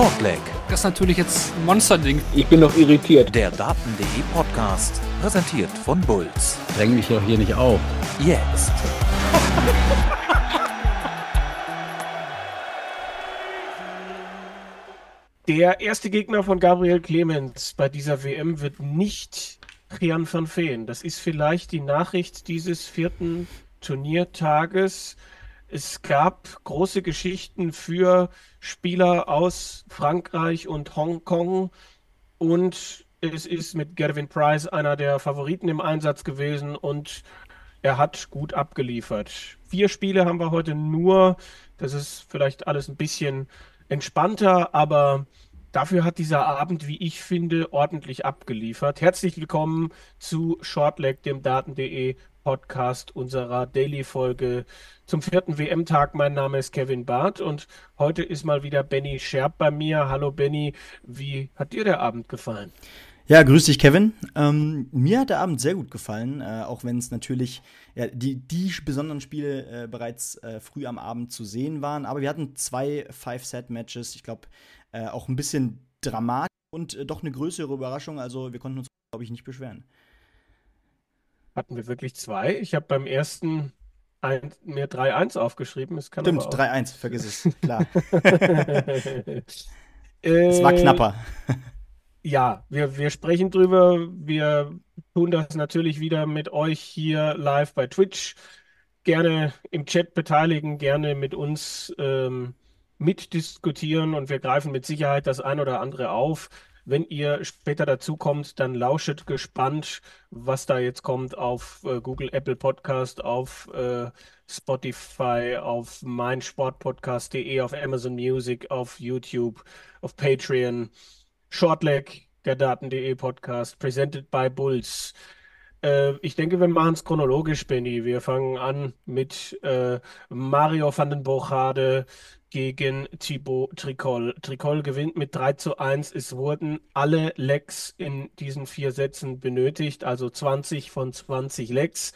Shortleg. Das ist natürlich jetzt ein Monsterding. Ich bin noch irritiert. Der Daten.de Podcast. Präsentiert von Bulls. Dräng mich doch hier nicht auf. Jetzt. Der erste Gegner von Gabriel Clemens bei dieser WM wird nicht Rian van Veen. Das ist vielleicht die Nachricht dieses vierten Turniertages. Es gab große Geschichten für Spieler aus Frankreich und Hongkong und es ist mit Gervin Price einer der Favoriten im Einsatz gewesen und er hat gut abgeliefert. Vier Spiele haben wir heute nur. Das ist vielleicht alles ein bisschen entspannter, aber dafür hat dieser Abend, wie ich finde, ordentlich abgeliefert. Herzlich willkommen zu Shortleg, dem Daten.de Podcast unserer Daily-Folge zum vierten WM-Tag. Mein Name ist Kevin Barth und heute ist mal wieder Benny Scherb bei mir. Hallo Benny, wie hat dir der Abend gefallen? Ja, grüß dich, Kevin. Ähm, mir hat der Abend sehr gut gefallen, äh, auch wenn es natürlich ja, die, die besonderen Spiele äh, bereits äh, früh am Abend zu sehen waren. Aber wir hatten zwei Five-Set-Matches. Ich glaube, äh, auch ein bisschen dramatisch und äh, doch eine größere Überraschung. Also, wir konnten uns, glaube ich, nicht beschweren. Hatten wir wirklich zwei? Ich habe beim ersten ein, mir 3-1 aufgeschrieben. Es kann Stimmt, 3-1, vergiss es, klar. es war knapper. Ja, wir, wir sprechen drüber. Wir tun das natürlich wieder mit euch hier live bei Twitch. Gerne im Chat beteiligen, gerne mit uns ähm, mitdiskutieren und wir greifen mit Sicherheit das ein oder andere auf. Wenn ihr später dazu kommt, dann lauschet gespannt, was da jetzt kommt auf äh, Google, Apple Podcast, auf äh, Spotify, auf meinsportpodcast.de, auf Amazon Music, auf YouTube, auf Patreon. Shortleg, der Daten.de Podcast, presented by Bulls. Äh, ich denke, wir machen es chronologisch, Benny. Wir fangen an mit äh, Mario van den Bochade gegen Thibaut Tricol. Tricol gewinnt mit 3 zu 1. Es wurden alle Lecks in diesen vier Sätzen benötigt, also 20 von 20 Lecks.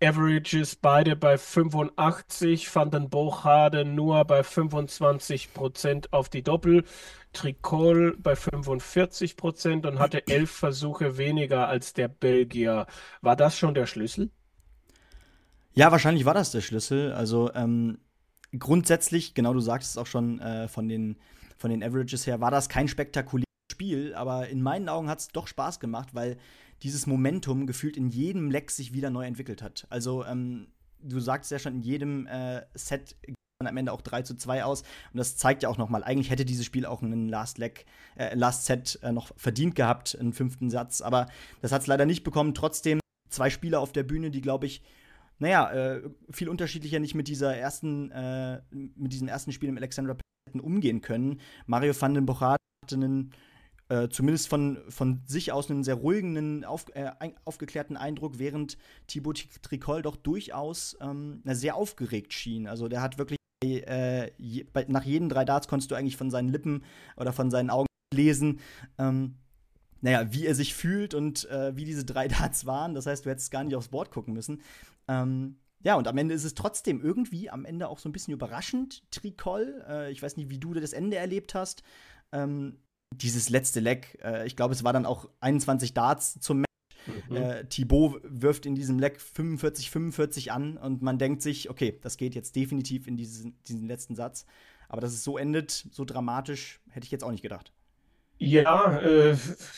Averages beide bei 85, Van den Bochade nur bei 25 Prozent auf die Doppel. Tricol bei 45 Prozent und hatte elf Versuche weniger als der Belgier. War das schon der Schlüssel? Ja, wahrscheinlich war das der Schlüssel. Also ähm, grundsätzlich, genau du sagst es auch schon äh, von, den, von den Averages her, war das kein spektakuläres Spiel, aber in meinen Augen hat es doch Spaß gemacht, weil dieses Momentum gefühlt in jedem Leck sich wieder neu entwickelt hat. Also ähm, du sagst ja schon, in jedem äh, Set am Ende auch 3 zu 2 aus. Und das zeigt ja auch nochmal, eigentlich hätte dieses Spiel auch einen Last Leg, äh, Last Set äh, noch verdient gehabt, einen fünften Satz. Aber das hat es leider nicht bekommen. Trotzdem zwei Spieler auf der Bühne, die, glaube ich, naja, äh, viel unterschiedlicher nicht mit dieser ersten, äh, mit diesem ersten Spiel im Alexandra umgehen können. Mario van den Bochard hatte einen äh, zumindest von, von sich aus einen sehr ruhigen, auf, äh, aufgeklärten Eindruck, während Thibaut Tricol doch durchaus ähm, sehr aufgeregt schien. Also der hat wirklich äh, je, bei, nach jeden drei Darts konntest du eigentlich von seinen Lippen oder von seinen Augen lesen, ähm, naja, wie er sich fühlt und äh, wie diese drei Darts waren. Das heißt, du hättest gar nicht aufs Board gucken müssen. Ähm, ja, und am Ende ist es trotzdem irgendwie am Ende auch so ein bisschen überraschend, Tricol. Äh, ich weiß nicht, wie du das Ende erlebt hast. Ähm, dieses letzte Leck, äh, ich glaube, es war dann auch 21 Darts zum Mhm. Äh, Thibaut wirft in diesem Leck 45, 45 an und man denkt sich, okay, das geht jetzt definitiv in diesen, diesen letzten Satz. Aber dass es so endet, so dramatisch, hätte ich jetzt auch nicht gedacht. Ja, äh,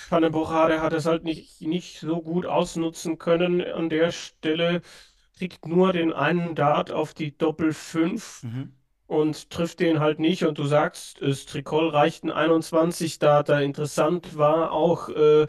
Van den Bochade hat es halt nicht, nicht so gut ausnutzen können. An der Stelle kriegt nur den einen Dart auf die Doppel 5 mhm. Und trifft den halt nicht. Und du sagst, das Tricol reicht ein 21 Darter. Interessant war auch, äh,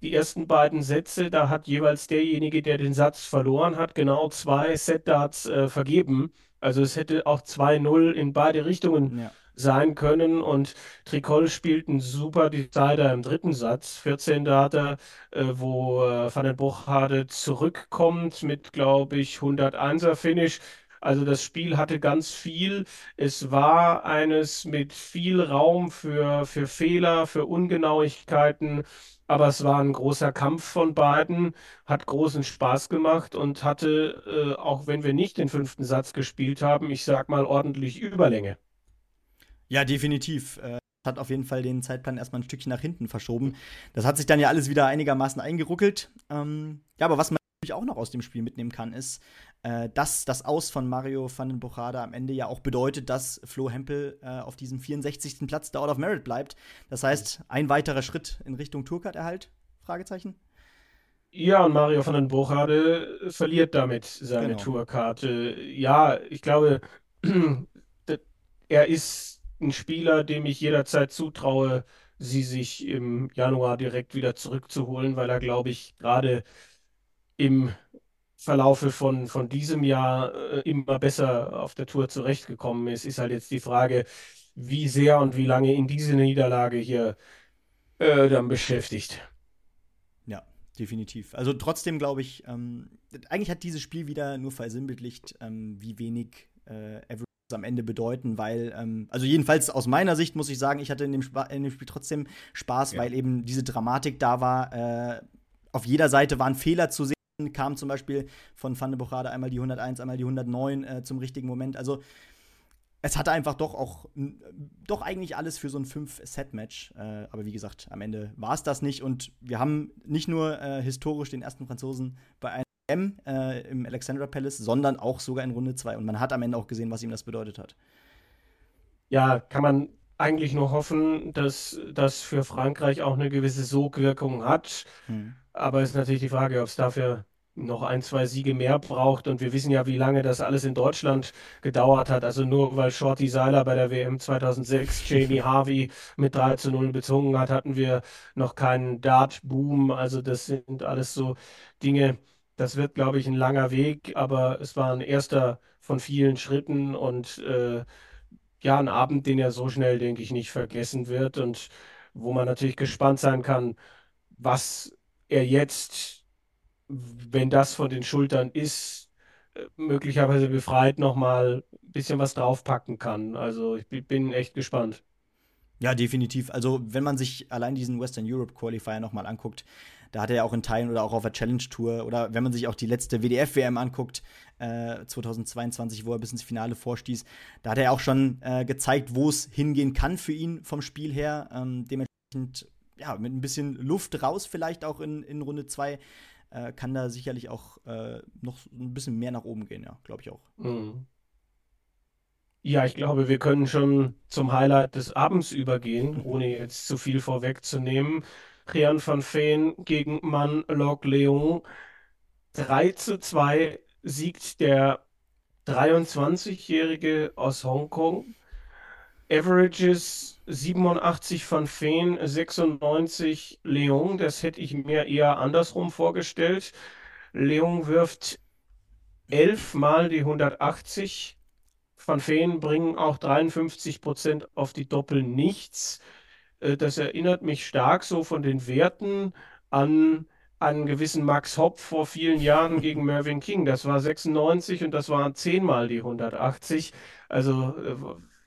die ersten beiden Sätze, da hat jeweils derjenige, der den Satz verloren hat, genau zwei Set-Darts äh, vergeben. Also es hätte auch 2-0 in beide Richtungen ja. sein können. Und Tricol spielt einen super Decider im dritten Satz, 14 Data, äh, wo äh, Van den Bochade zurückkommt mit, glaube ich, 101er Finish. Also das Spiel hatte ganz viel. Es war eines mit viel Raum für, für Fehler, für Ungenauigkeiten aber es war ein großer Kampf von beiden, hat großen Spaß gemacht und hatte, äh, auch wenn wir nicht den fünften Satz gespielt haben, ich sag mal ordentlich Überlänge. Ja, definitiv. Äh, hat auf jeden Fall den Zeitplan erstmal ein Stückchen nach hinten verschoben. Das hat sich dann ja alles wieder einigermaßen eingeruckelt. Ähm, ja, aber was man natürlich auch noch aus dem Spiel mitnehmen kann, ist, äh, dass das Aus von Mario van den Buchade am Ende ja auch bedeutet, dass Flo Hempel äh, auf diesem 64. Platz der Out of Merit bleibt. Das heißt, ein weiterer Schritt in Richtung Tourcard-Erhalt? Fragezeichen. Ja, und Mario van den Buchade verliert damit seine Genau. Tourkarte. Ja, ich glaube, er ist ein Spieler, dem ich jederzeit zutraue, sie sich im Januar direkt wieder zurückzuholen, weil er, glaube ich, gerade im Verlaufe von, von diesem Jahr äh, immer besser auf der Tour zurechtgekommen ist. Ist halt jetzt die Frage, wie sehr und wie lange ihn diese Niederlage hier äh, dann beschäftigt. Ja, definitiv. Also trotzdem glaube ich, ähm, eigentlich hat dieses Spiel wieder nur versinnbildlicht, ähm, wie wenig äh, Averages am Ende bedeuten, weil, ähm, also jedenfalls aus meiner Sicht muss ich sagen, ich hatte in dem, Spa in dem Spiel trotzdem Spaß, Ja. weil eben diese Dramatik da war. Äh, auf jeder Seite waren Fehler zu sehen, kam zum Beispiel von Van de Buchade einmal die 101, einmal die 109 äh, zum richtigen Moment. Also es hatte einfach doch auch, doch eigentlich alles für so ein 5-Set-Match. Äh, aber wie gesagt, am Ende war es das nicht. Und wir haben nicht nur äh, historisch den ersten Franzosen bei einem M äh, im Alexandra Palace, sondern auch sogar in Runde 2. Und man hat am Ende auch gesehen, was ihm das bedeutet hat. Ja, kann man eigentlich nur hoffen, dass das für Frankreich auch eine gewisse Sogwirkung hat. Hm. Aber es ist natürlich die Frage, ob es dafür noch ein, zwei Siege mehr braucht. Und wir wissen ja, wie lange das alles in Deutschland gedauert hat. Also nur weil Shorty Seiler bei der WM 2006 Jamie Harvey mit 3 zu 0 bezwungen hat, hatten wir noch keinen Dart-Boom. Also das sind alles so Dinge, das wird, glaube ich, ein langer Weg. Aber es war ein erster von vielen Schritten und äh, ja, ein Abend, den er so schnell, denke ich, nicht vergessen wird und wo man natürlich gespannt sein kann, was er jetzt, wenn das von den Schultern ist, äh, möglicherweise befreit nochmal ein bisschen was draufpacken kann. Also ich bi- bin echt gespannt. Ja, definitiv. Also, wenn man sich allein diesen Western Europe Qualifier nochmal anguckt, da hat er ja auch in Teilen oder auch auf der Challenge Tour oder wenn man sich auch die letzte WDF-WM anguckt, äh, 2022, wo er bis ins Finale vorstieß, da hat er auch schon äh, gezeigt, wo es hingehen kann für ihn vom Spiel her. Ähm, dementsprechend, ja, mit ein bisschen Luft raus, vielleicht auch in, in Runde 2, äh, kann da sicherlich auch äh, noch ein bisschen mehr nach oben gehen, ja, glaube ich auch. Mhm. Ja, ich glaube, wir können schon zum Highlight des Abends übergehen, ohne jetzt zu viel vorwegzunehmen. Rian van Veen gegen Man Lok Leung. 3 zu 2 siegt der 23-Jährige aus Hongkong. Averages 87 van Veen, 96 Leung. Das hätte ich mir eher andersrum vorgestellt. Leung wirft elfmal die 180. Van Veen bringen auch 53 Prozent auf die Doppel nichts. Äh, Das erinnert mich stark so von den Werten an einen gewissen Max Hopp vor vielen Jahren gegen Mervyn King. Das war 96 und das waren zehnmal die 180. Also äh,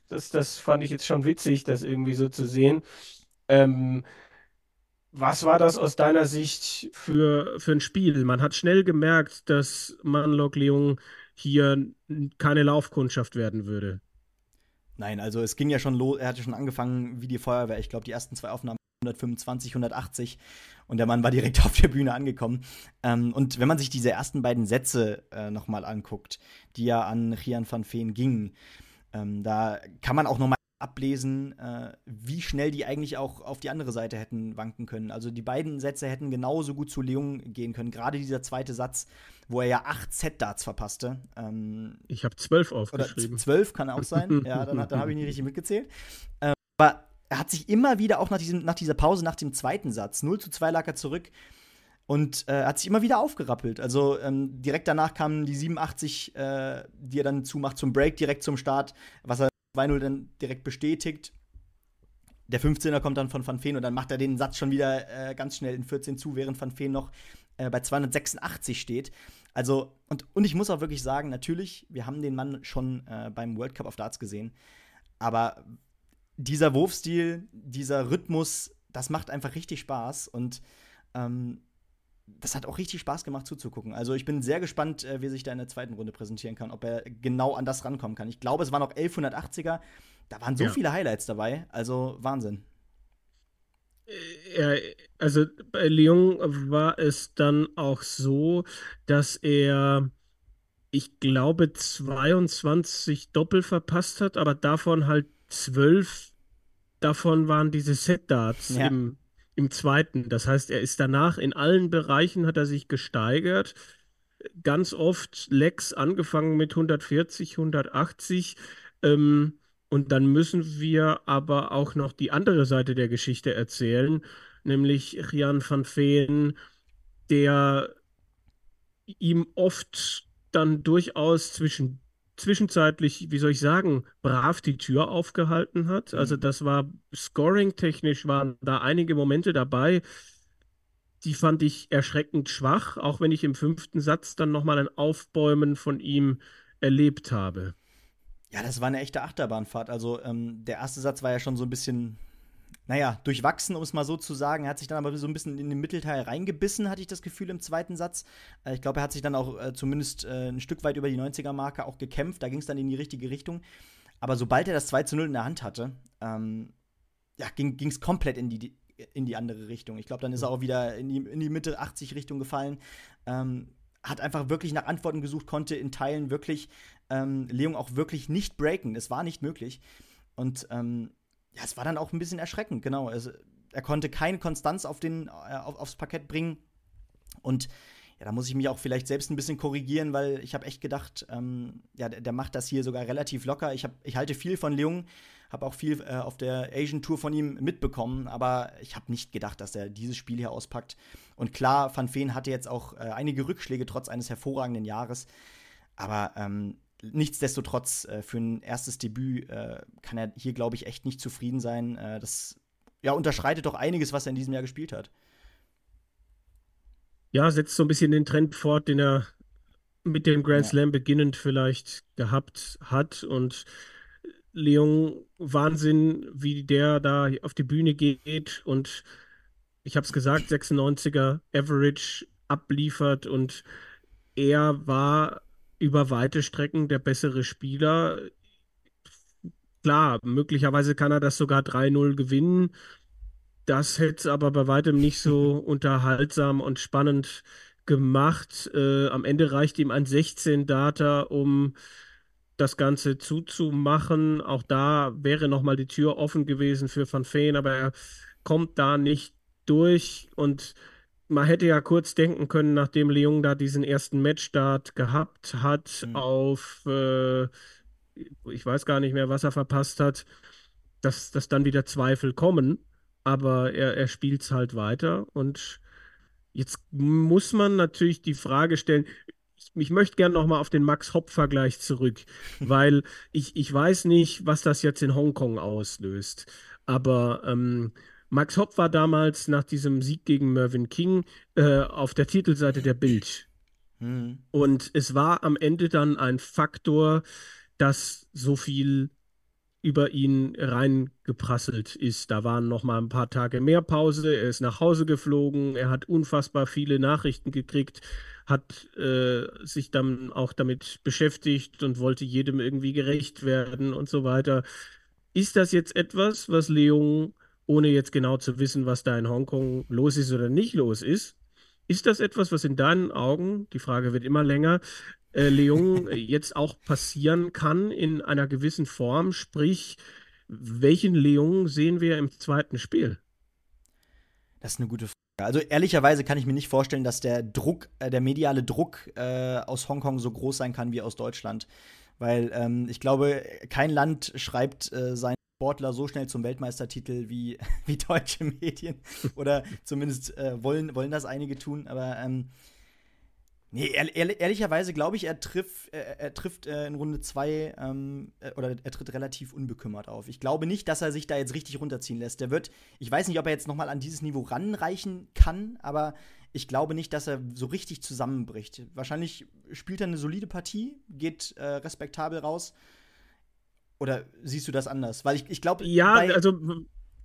das, das fand ich jetzt schon witzig, das irgendwie so zu sehen. Ähm, was war das aus deiner Sicht für, für ein Spiel? Man hat schnell gemerkt, dass Manlok Leung hier keine Laufkundschaft werden würde. Nein, also es ging ja schon los, er hatte schon angefangen wie die Feuerwehr. Ich glaube, die ersten zwei Aufnahmen 125, 180 und der Mann war direkt auf der Bühne angekommen. Ähm, und wenn man sich diese ersten beiden Sätze äh, nochmal anguckt, die ja an Rian van Veen gingen, ähm, da kann man auch nochmal ablesen, äh, wie schnell die eigentlich auch auf die andere Seite hätten wanken können. Also die beiden Sätze hätten genauso gut zu Leung gehen können. Gerade dieser zweite Satz, wo er ja acht Set-Darts verpasste. Ähm, Ich habe zwölf oder aufgeschrieben. zwölf kann auch sein. ja, dann, dann habe ich nicht richtig mitgezählt. Ähm, aber er hat sich immer wieder, auch nach, diesem, nach dieser Pause, nach dem zweiten Satz, 0 zu 2 lag er zurück und äh, hat sich immer wieder aufgerappelt. Also ähm, direkt danach kamen die 87, äh, die er dann zumacht zum Break, direkt zum Start, was er 2-0 dann direkt bestätigt. Der 15er kommt dann von Van Veen und dann macht er den Satz schon wieder äh, ganz schnell in 14 zu, während Van Veen noch äh, bei 286 steht. Also, und, und ich muss auch wirklich sagen, natürlich, wir haben den Mann schon äh, beim World Cup of Darts gesehen, aber dieser Wurfstil, dieser Rhythmus, das macht einfach richtig Spaß und ähm, das hat auch richtig Spaß gemacht zuzugucken. Also ich bin sehr gespannt, äh, wie er sich da in der zweiten Runde präsentieren kann, ob er genau an das rankommen kann. Ich glaube, es waren noch 1180er, Da waren so ja. viele Highlights dabei, also Wahnsinn. Ja, also bei Lyon war es dann auch so, dass er, ich glaube, 22 Doppel verpasst hat, aber davon halt 12 davon waren diese Set-Darts ja. im, im zweiten. Das heißt, er ist danach in allen Bereichen hat er sich gesteigert. Ganz oft Lex angefangen mit 140, 180. Ähm, und dann müssen wir aber auch noch die andere Seite der Geschichte erzählen, nämlich Jan van Veen, der ihm oft dann durchaus zwischen zwischenzeitlich, wie soll ich sagen, brav die Tür aufgehalten hat. Mhm. Also das war scoring-technisch waren da einige Momente dabei, die fand ich erschreckend schwach, auch wenn ich im fünften Satz dann nochmal ein Aufbäumen von ihm erlebt habe. Ja, das war eine echte Achterbahnfahrt. Also ähm, der erste Satz war ja schon so ein bisschen naja, durchwachsen, um es mal so zu sagen. Er hat sich dann aber so ein bisschen in den Mittelteil reingebissen, hatte ich das Gefühl im zweiten Satz. Äh, ich glaube, er hat sich dann auch äh, zumindest äh, ein Stück weit über die 90er-Marke auch gekämpft. Da ging es dann in die richtige Richtung. Aber sobald er das 2 zu 0 in der Hand hatte, ähm, ja, ging es komplett in die, in die andere Richtung. Ich glaube, dann ist er auch wieder in die, in die Mitte 80 Richtung gefallen. Ähm, hat einfach wirklich nach Antworten gesucht, konnte in Teilen wirklich ähm, Leung auch wirklich nicht breaken. Es war nicht möglich. Und ähm, ja, es war dann auch ein bisschen erschreckend, genau. Also, er konnte keine Konstanz auf den, äh, auf, aufs Parkett bringen. Und ja, da muss ich mich auch vielleicht selbst ein bisschen korrigieren, weil ich habe echt gedacht, ähm, ja, der, der, macht das hier sogar relativ locker. Ich, hab, ich halte viel von Leung, habe auch viel äh, auf der Asian Tour von ihm mitbekommen, aber ich habe nicht gedacht, dass er dieses Spiel hier auspackt. Und klar, Van Veen hatte jetzt auch äh, einige Rückschläge trotz eines hervorragenden Jahres. Aber ähm, nichtsdestotrotz, äh, für ein erstes Debüt äh, kann er hier, glaube ich, echt nicht zufrieden sein. Äh, das ja, unterschreitet doch einiges, was er in diesem Jahr gespielt hat. Ja, setzt so ein bisschen den Trend fort, den er mit dem Grand ja. Slam beginnend vielleicht gehabt hat. Und Leon, Wahnsinn, wie der da auf die Bühne geht und ich habe es gesagt, 96er Average abliefert und er war über weite Strecken der bessere Spieler. Klar, möglicherweise kann er das sogar 3-0 gewinnen. Das hätte es aber bei weitem nicht so unterhaltsam und spannend gemacht. Äh, am Ende reicht ihm ein 16-Data, um das Ganze zuzumachen. Auch da wäre nochmal die Tür offen gewesen für Van Feen, aber er kommt da nicht durch und man hätte ja kurz denken können, nachdem Leung da diesen ersten Matchstart gehabt hat, mhm. auf, äh, ich weiß gar nicht mehr, was er verpasst hat, dass, dass dann wieder Zweifel kommen. Aber er, er spielt es halt weiter. Und jetzt muss man natürlich die Frage stellen, ich, ich möchte gerne nochmal auf den Max-Hopp-Vergleich zurück, weil ich, ich weiß nicht, was das jetzt in Hongkong auslöst. Aber ähm, Max Hopp war damals nach diesem Sieg gegen Mervyn King äh, auf der Titelseite der Bild. Mhm. Und es war am Ende dann ein Faktor, dass so viel über ihn reingeprasselt ist. Da waren noch mal ein paar Tage mehr Pause. Er ist nach Hause geflogen. Er hat unfassbar viele Nachrichten gekriegt, hat äh, sich dann auch damit beschäftigt und wollte jedem irgendwie gerecht werden und so weiter. Ist das jetzt etwas, was Leung ohne jetzt genau zu wissen, was da in Hongkong los ist oder nicht los ist. Ist das etwas, was in deinen Augen, die Frage wird immer länger, äh, Leon jetzt auch passieren kann in einer gewissen Form? Sprich, welchen Leon sehen wir im zweiten Spiel? Das ist eine gute Frage. Also ehrlicherweise kann ich mir nicht vorstellen, dass der Druck, äh, der mediale Druck äh, aus Hongkong so groß sein kann wie aus Deutschland. Weil ähm, ich glaube, kein Land schreibt äh, sein Sportler so schnell zum Weltmeistertitel wie, wie deutsche Medien. Oder zumindest äh, wollen, wollen das einige tun. Aber ähm, nee, ehr, ehrlicherweise glaube ich, er, triff, äh, er trifft äh, in Runde 2 ähm, äh, oder er tritt relativ unbekümmert auf. Ich glaube nicht, dass er sich da jetzt richtig runterziehen lässt. Der wird, ich weiß nicht, ob er jetzt noch mal an dieses Niveau ranreichen kann, aber ich glaube nicht, dass er so richtig zusammenbricht. Wahrscheinlich spielt er eine solide Partie, geht äh, respektabel raus oder siehst du das anders? Weil ich, ich glaube. Ja, also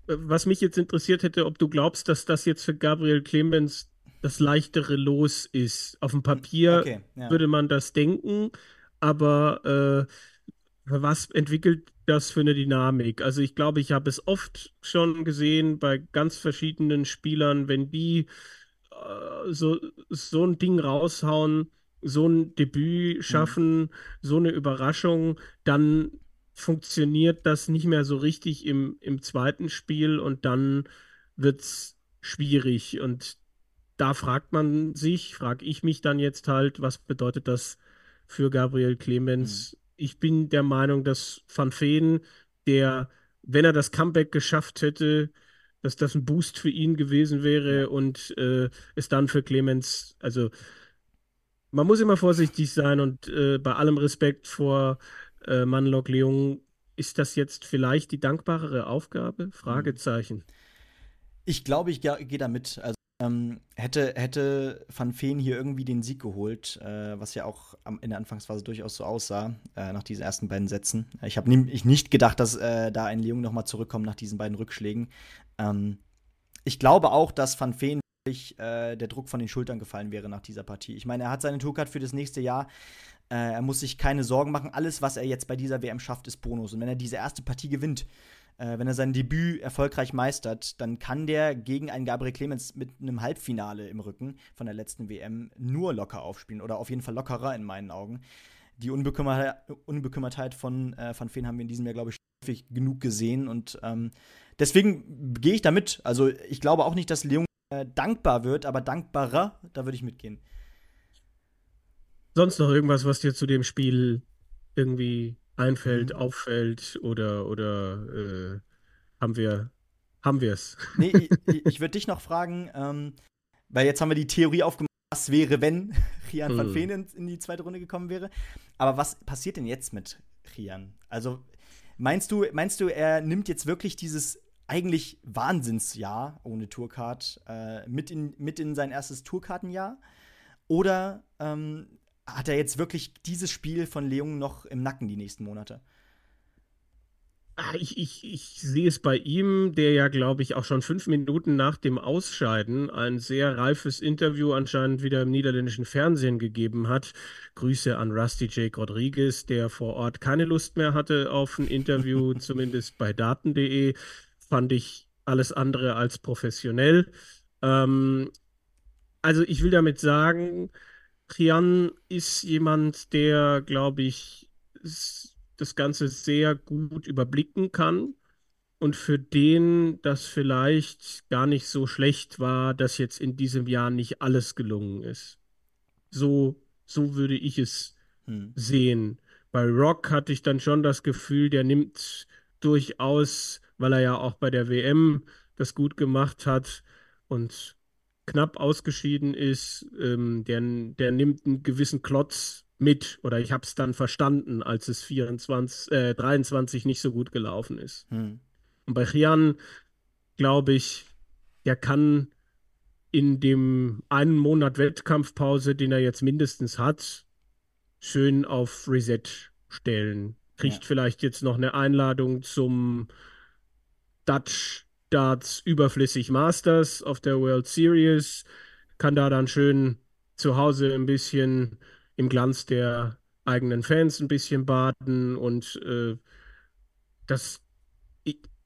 was mich jetzt interessiert hätte, ob du glaubst, dass das jetzt für Gabriel Clemens das leichtere Los ist. Auf dem Papier okay, ja. würde man das denken, aber äh, was entwickelt das für eine Dynamik? Also ich glaube, ich habe es oft schon gesehen bei ganz verschiedenen Spielern, wenn die äh, so, so ein Ding raushauen, so ein Debüt mhm. schaffen, mhm. so eine Überraschung, dann funktioniert das nicht mehr so richtig im, im zweiten Spiel und dann wird es schwierig. Und da fragt man sich, frage ich mich dann jetzt halt, was bedeutet das für Gabriel Clemens? Mhm. Ich bin der Meinung, dass Van Veen, der, wenn er das Comeback geschafft hätte, dass das ein Boost für ihn gewesen wäre und äh, es dann für Clemens, also man muss immer vorsichtig sein und äh, bei allem Respekt vor äh, Manlock Leung, ist das jetzt vielleicht die dankbarere Aufgabe? Fragezeichen. Ich glaube, ich gehe da mit. Also ähm, hätte, hätte Van Feen hier irgendwie den Sieg geholt, äh, was ja auch am, in der Anfangsphase durchaus so aussah, äh, nach diesen ersten beiden Sätzen. Ich habe nämlich nicht gedacht, dass äh, da ein Leung noch mal zurückkommt nach diesen beiden Rückschlägen. Ähm, ich glaube auch, dass Van Feen äh, der Druck von den Schultern gefallen wäre nach dieser Partie. Ich meine, er hat seine Tourcard für das nächste Jahr. Äh, er muss sich keine Sorgen machen. Alles, was er jetzt bei dieser WM schafft, ist Bonus. Und wenn er diese erste Partie gewinnt, äh, wenn er sein Debüt erfolgreich meistert, dann kann der gegen einen Gabriel Clemens mit einem Halbfinale im Rücken von der letzten WM nur locker aufspielen oder auf jeden Fall lockerer in meinen Augen. Die Unbekümmertheit, Unbekümmertheit von äh, Van Feen haben wir in diesem Jahr, glaube ich, häufig genug gesehen und ähm, deswegen gehe ich damit. Also ich glaube auch nicht, dass Leon äh, dankbar wird, aber dankbarer, da würde ich mitgehen. Sonst noch irgendwas, was dir zu dem Spiel irgendwie einfällt, mhm. auffällt oder, oder äh, haben wir haben wir es? Nee, ich, ich würde dich noch fragen, ähm, weil jetzt haben wir die Theorie aufgemacht, was wäre, wenn Rian van Veen in, in, die zweite Runde gekommen wäre. Aber was passiert denn jetzt mit Rian? Also meinst du, meinst du, er nimmt jetzt wirklich dieses eigentlich Wahnsinnsjahr ohne Tourcard äh, mit, in, mit in sein erstes Tourkartenjahr? Oder ähm, hat er jetzt wirklich dieses Spiel von Leung noch im Nacken die nächsten Monate? Ah, ich, ich, ich sehe es bei ihm, der ja, glaube ich, auch schon fünf Minuten nach dem Ausscheiden ein sehr reifes Interview anscheinend wieder im niederländischen Fernsehen gegeben hat. Grüße an Rusty Jake Rodriguez, der vor Ort keine Lust mehr hatte auf ein Interview, zumindest bei daten.de. Fand ich alles andere als professionell. Ähm, also ich will damit sagen, Trian ist jemand, der, glaube ich, das Ganze sehr gut überblicken kann und für den das vielleicht gar nicht so schlecht war, dass jetzt in diesem Jahr nicht alles gelungen ist. So, so würde ich es hm. sehen. Bei Rock hatte ich dann schon das Gefühl, der nimmt durchaus, weil er ja auch bei der WM das gut gemacht hat und knapp ausgeschieden ist, ähm, der, der nimmt einen gewissen Klotz mit oder ich habe es dann verstanden, als es 24, äh, 23 nicht so gut gelaufen ist. Hm. Und bei Chian glaube ich, der kann in dem einen Monat Wettkampfpause, den er jetzt mindestens hat, schön auf Reset stellen. Kriegt ja. vielleicht jetzt noch eine Einladung zum Dutch Darts überflüssig Masters auf der World Series, kann da dann schön zu Hause ein bisschen im Glanz der eigenen Fans ein bisschen baden und äh, das,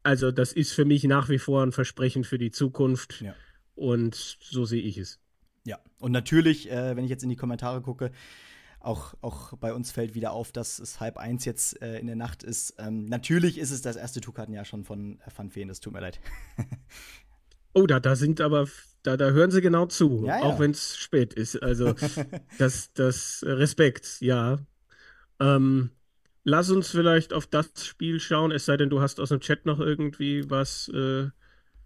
also das ist für mich nach wie vor ein Versprechen für die Zukunft ja. und so sehe ich es. Ja, und natürlich, äh, wenn ich jetzt in die Kommentare gucke, auch, auch bei uns fällt wieder auf, dass es halb eins jetzt äh, in der Nacht ist. Ähm, natürlich ist es das erste Tuchkartenjahr schon von äh, Van Feen, das tut mir leid. oh, da, da sind aber, da, da hören sie genau zu, ja, ja. auch wenn es spät ist. Also das, das Respekt, ja. Ähm, lass uns vielleicht auf das Spiel schauen, es sei denn, du hast aus dem Chat noch irgendwie was, äh,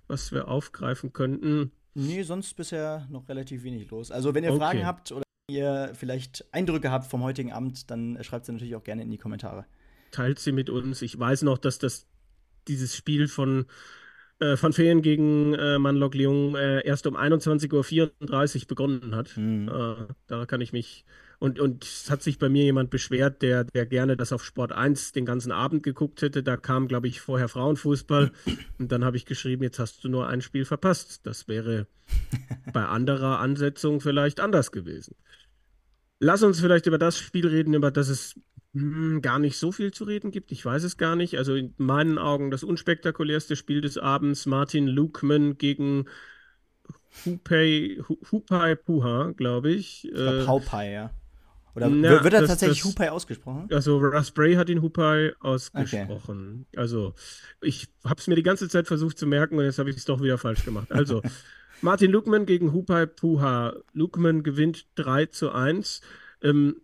was wir aufgreifen könnten. Nee, sonst bisher noch relativ wenig los. Also, wenn ihr okay. Fragen habt oder ihr vielleicht Eindrücke habt vom heutigen Abend, dann schreibt sie natürlich auch gerne in die Kommentare. Teilt sie mit uns. Ich weiß noch, dass das dieses Spiel von äh, Van Feen gegen äh, Manlock Leung äh, erst um 21.34 Uhr begonnen hat. Mhm. Äh, da kann ich mich. Und, und es hat sich bei mir jemand beschwert, der, der gerne das auf Sport 1 den ganzen Abend geguckt hätte. Da kam, glaube ich, vorher Frauenfußball. Und dann habe ich geschrieben, jetzt hast du nur ein Spiel verpasst. Das wäre bei anderer Ansetzung vielleicht anders gewesen. Lass uns vielleicht über das Spiel reden, über das es hm, gar nicht so viel zu reden gibt. Ich weiß es gar nicht. Also in meinen Augen das unspektakulärste Spiel des Abends, Martin Lukman gegen Hupei, Hupai Puha, glaube ich. Ich glaube, Äh, Haupai, ja. Oder na, wird er tatsächlich das- Hupai ausgesprochen? Also Russ Bray hat den Hupai ausgesprochen. Also ich habe es mir die ganze Zeit versucht zu merken und jetzt habe ich es doch wieder falsch gemacht. Also Martin Lukman gegen Hupai Puha. Lukman gewinnt 3 zu 1. Ähm,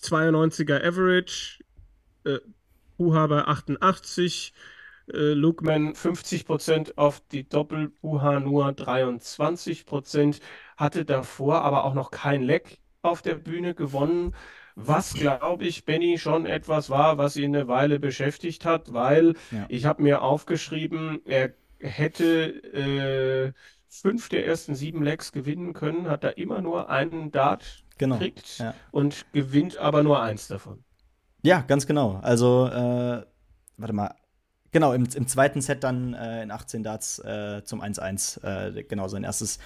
92er Average. Äh, Puha bei 88. Äh, Lukman 50% auf die Doppel, Puha nur 23%. Hatte davor aber auch noch kein Leck auf der Bühne gewonnen. Was, glaube ich, Benny schon etwas war, was ihn eine Weile beschäftigt hat, weil Ja. ich habe mir aufgeschrieben, er hätte äh, fünf der ersten sieben Lecks gewinnen können, hat da immer nur einen Dart Genau. gekriegt Ja. und gewinnt aber nur eins davon. Ja, ganz genau. Also, äh, warte mal. Genau, im, im zweiten Set dann äh, in 18 Darts äh, zum 1-1. Äh, genau, sein erstes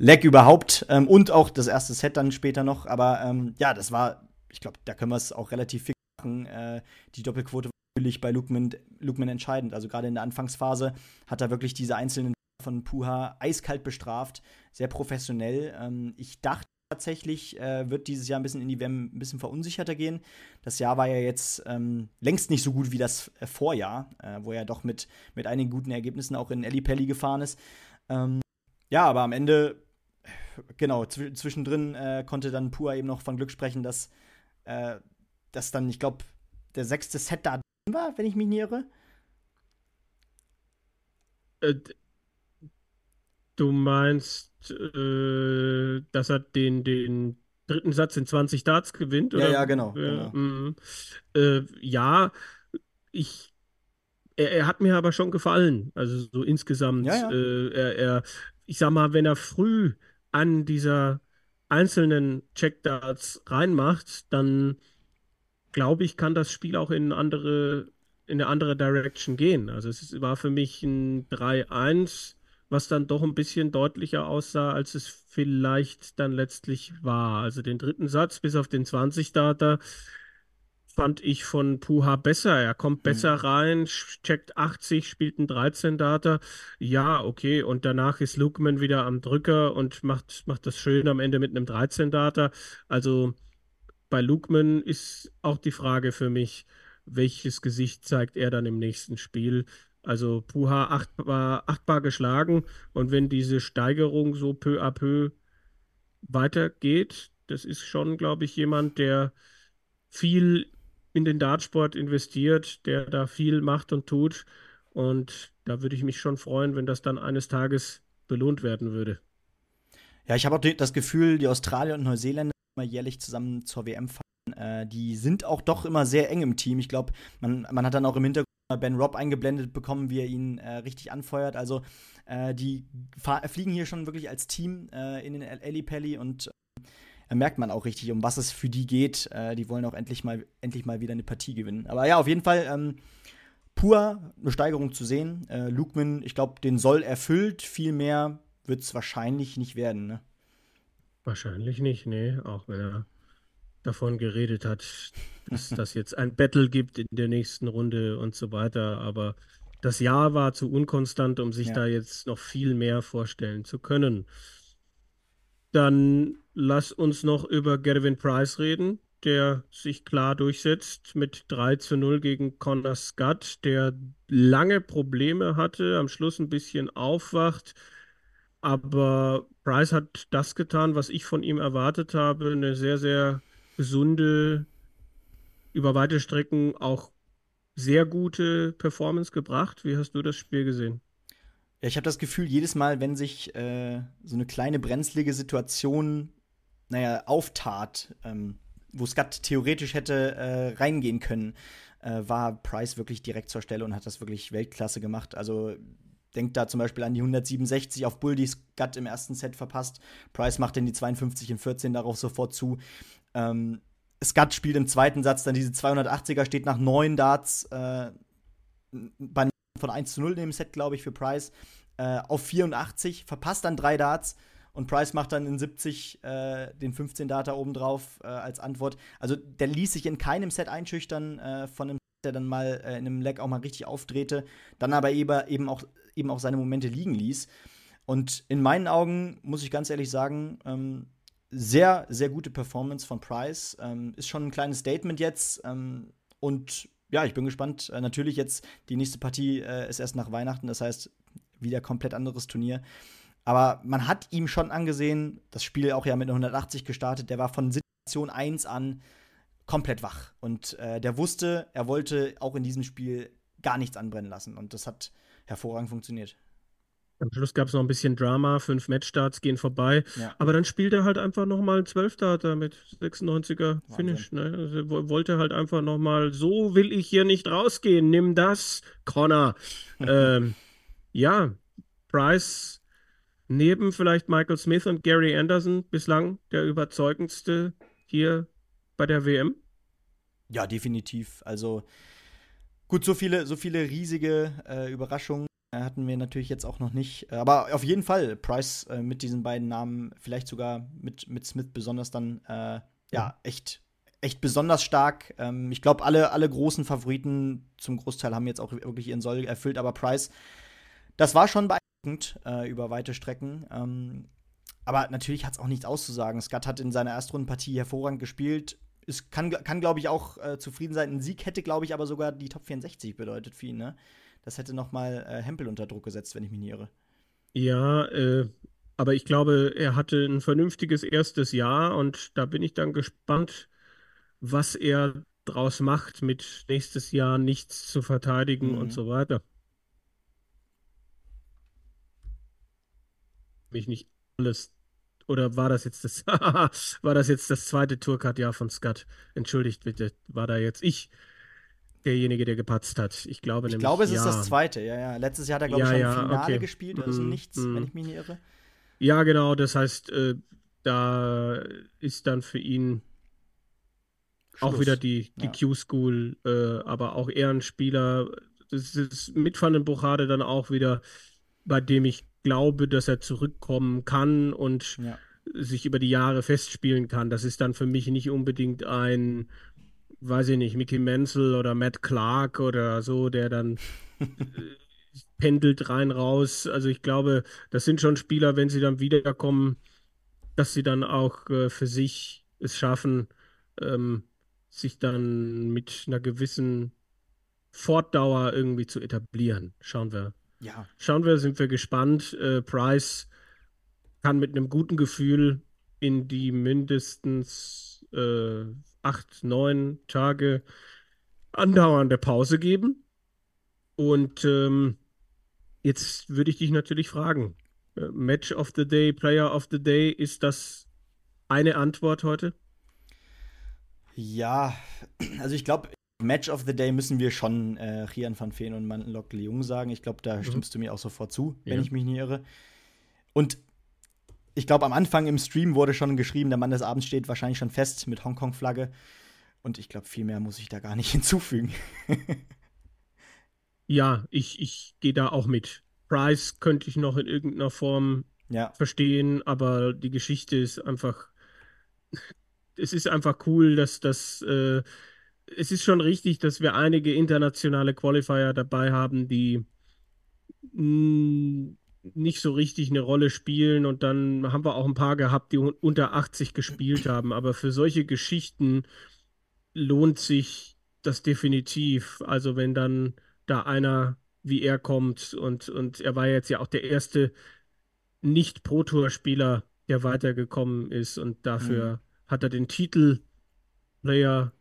Leg überhaupt. Ähm, und auch das erste Set dann später noch. Aber ähm, ja, das war, ich glaube, da können wir es auch relativ fix machen. Äh, die Doppelquote war natürlich bei Lukman, Lukman entscheidend. Also gerade in der Anfangsphase hat er wirklich diese einzelnen von Puha eiskalt bestraft. Sehr professionell. Ähm, ich dachte, tatsächlich äh, wird dieses Jahr ein bisschen in die WM ein bisschen verunsicherter gehen. Das Jahr war ja jetzt ähm, längst nicht so gut wie das äh, Vorjahr, äh, wo er doch mit, mit einigen guten Ergebnissen auch in Pelli gefahren ist. Ähm, ja, aber am Ende, genau, zw zwischendrin äh, konnte dann Pua eben noch von Glück sprechen, dass, äh, dass dann, ich glaube, der sechste Set da drin war, wenn ich mich nicht irre. Äh, du meinst, äh, dass er den, den dritten Satz in 20 Darts gewinnt? Ja, Oder? ja, genau, Ja, genau. Äh, ja, ich. Er, er hat mir aber schon gefallen. Also so insgesamt. Ja, ja. Äh, er, er, ich sag mal, wenn er früh an dieser einzelnen Checkdarts reinmacht, dann glaube ich, kann das Spiel auch in andere, in eine andere Direction gehen. Also es war für mich ein 3-1, was dann doch ein bisschen deutlicher aussah, als es vielleicht dann letztlich war. Also den dritten Satz bis auf den 20-Starter fand ich von Puha besser. Er kommt besser rein, sch- checkt 80, spielt einen 13-Darter. Ja, okay. Und danach ist Lukman wieder am Drücker und macht, macht das schön am Ende mit einem 13-Darter. Also bei Lukman ist auch die Frage für mich, welches Gesicht zeigt er dann im nächsten Spiel? Also Puha achtbar, achtbar geschlagen und wenn diese Steigerung so peu à peu weitergeht, das ist schon, glaube ich, jemand, der viel in den Dartsport investiert, der da viel macht und tut. Und da würde ich mich schon freuen, wenn das dann eines Tages belohnt werden würde. Ja, ich habe auch das Gefühl, die Australier und Neuseeländer immer jährlich zusammen zur WM fahren. Äh, die sind auch doch immer sehr eng im Team. Ich glaube, man, man hat dann auch im Hintergrund mal Ben Robb eingeblendet bekommen, wie er ihn äh, richtig anfeuert. Also äh, die fliegen hier schon wirklich als Team äh, in den Ellie Pelli und da merkt man auch richtig, um was es für die geht. Äh, die wollen auch endlich mal, endlich mal wieder eine Partie gewinnen. Aber ja, auf jeden Fall ähm, pur eine Steigerung zu sehen. Äh, Lukman, ich glaube, den soll erfüllt. Viel mehr wird es wahrscheinlich nicht werden. Ne? Wahrscheinlich nicht, nee, auch wenn er davon geredet hat, dass das jetzt ein Battle gibt in der nächsten Runde und so weiter. Aber das Jahr war zu unkonstant, um sich Ja. da jetzt noch viel mehr vorstellen zu können. Dann lass uns noch über Gervin Price reden, der sich klar durchsetzt mit 3 zu 0 gegen Connor Scott, der lange Probleme hatte, am Schluss ein bisschen aufwacht. Aber Price hat das getan, was ich von ihm erwartet habe. Eine sehr, sehr gesunde, über weite Strecken auch sehr gute Performance gebracht. Wie hast du das Spiel gesehen? Ja, ich habe das Gefühl, jedes Mal, wenn sich äh, so eine kleine brenzlige Situation, naja, auftat, ähm, wo Scott theoretisch hätte äh, reingehen können, äh, war Price wirklich direkt zur Stelle und hat das wirklich Weltklasse gemacht. Also denkt da zum Beispiel an die 167 auf Bull, die Scott im ersten Set verpasst. Price macht dann die 52 in 14 darauf sofort zu. Ähm, Scott spielt im zweiten Satz dann diese 280er, steht nach neun Darts äh, von 1 zu 0 in dem Set, glaube ich, für Price, äh, auf 84, verpasst dann drei Darts und Price macht dann in 70 äh, den 15 Data obendrauf äh, als Antwort. Also der ließ sich in keinem Set einschüchtern äh, von einem der dann mal äh, in einem Leg auch mal richtig aufdrehte, dann aber eben auch, eben auch seine Momente liegen ließ. Und in meinen Augen, muss ich ganz ehrlich sagen, ähm, sehr, sehr gute Performance von Price. Ähm, ist schon ein kleines Statement jetzt. Ähm, und ja, ich bin gespannt. Äh, natürlich jetzt die nächste Partie äh, ist erst nach Weihnachten, das heißt wieder komplett anderes Turnier. Aber man hat ihm schon angesehen, das Spiel auch ja mit 180 gestartet, der war von Situation 1 an komplett wach. Und äh, der wusste, er wollte auch in diesem Spiel gar nichts anbrennen lassen. Und das hat hervorragend funktioniert. Am Schluss gab es noch ein bisschen Drama, fünf Matchstarts gehen vorbei. Ja. Aber dann spielt er halt einfach nochmal einen Zwölfstarter mit 96er Finish. Ne? Also wollte halt einfach nochmal, so will ich hier nicht rausgehen, nimm das, Connor. ähm, ja, Price neben vielleicht Michael Smith und Gary Anderson bislang der überzeugendste hier bei der WM. Ja, definitiv. Also gut, so viele, so viele riesige äh, Überraschungen hatten wir natürlich jetzt auch noch nicht. Aber auf jeden Fall Price äh, mit diesen beiden Namen, vielleicht sogar mit, mit Smith besonders dann, äh, ja, echt, echt besonders stark. Ähm, ich glaube, alle, alle großen Favoriten zum Großteil haben jetzt auch wirklich ihren Soll erfüllt, aber Price, das war schon beeindruckend äh, über weite Strecken. Ähm, aber natürlich hat es auch nichts auszusagen. Scott hat in seiner Erstrundenpartie hervorragend gespielt. Es kann, kann glaube ich, auch äh, zufrieden sein. Ein Sieg hätte, glaube ich, aber sogar die Top 64 bedeutet für ihn, ne? das hätte noch mal äh, Hempel unter Druck gesetzt, wenn ich mich nicht irre. Ja, äh, aber ich glaube, er hatte ein vernünftiges erstes Jahr und da bin ich dann gespannt, was er draus macht, mit nächstes Jahr nichts zu verteidigen mhm. und so weiter. Mich nicht alles oder war das jetzt das war das jetzt das zweite Tourcard-Jahr von Scott? Entschuldigt bitte, war da jetzt ich derjenige, der gepatzt hat. Ich glaube ich nämlich. Ich glaube, es ja. ist das zweite, ja, ja. Letztes Jahr hat er, glaube ja, ich, schon ja, Finale okay. gespielt, also mm, nichts, mm. wenn ich mich nicht irre. Ja, genau, das heißt, äh, da ist dann für ihn Schluss. auch wieder die, die. Q-School, äh, aber auch eher ein Spieler. Das ist mit Van den Buchade dann auch wieder, bei dem ich glaube, dass er zurückkommen kann und ja. sich über die Jahre festspielen kann. Das ist dann für mich nicht unbedingt ein weiß ich nicht, Mickey Menzel oder Matt Clark oder so, der dann äh, pendelt rein raus. Also ich glaube, das sind schon Spieler, wenn sie dann wiederkommen, dass sie dann auch äh, für sich es schaffen, ähm, sich dann mit einer gewissen Fortdauer irgendwie zu etablieren. Schauen wir. Ja. Schauen wir, sind wir gespannt. Äh, Price kann mit einem guten Gefühl in die mindestens äh, acht, neun Tage andauernde Pause geben. Und ähm, jetzt würde ich dich natürlich fragen: äh, Match of the Day, Player of the Day, ist das eine Antwort heute? Ja, also ich glaube, Match of the Day müssen wir schon äh, Rian van Veen und Manlok Leung sagen. Ich glaube, da mhm. stimmst du mir auch sofort zu, wenn ja. ich mich nicht irre. Und ich glaube, am Anfang im Stream wurde schon geschrieben, der Mann des Abends steht wahrscheinlich schon fest mit Hongkong-Flagge. Und ich glaube, viel mehr muss ich da gar nicht hinzufügen. ja, ich, ich gehe da auch mit. Price könnte ich noch in irgendeiner Form ja. verstehen, aber die Geschichte ist einfach. Es ist einfach cool, dass das. Äh, es ist schon richtig, dass wir einige internationale Qualifier dabei haben, die mh, mm, nicht so richtig eine Rolle spielen und dann haben wir auch ein paar gehabt, die unter 80 gespielt haben. Aber für solche Geschichten lohnt sich das definitiv. Also wenn dann da einer wie er kommt und, und er war jetzt ja auch der erste Nicht-Pro-Tour-Spieler, der weitergekommen ist und dafür mhm. hat er den Titel Player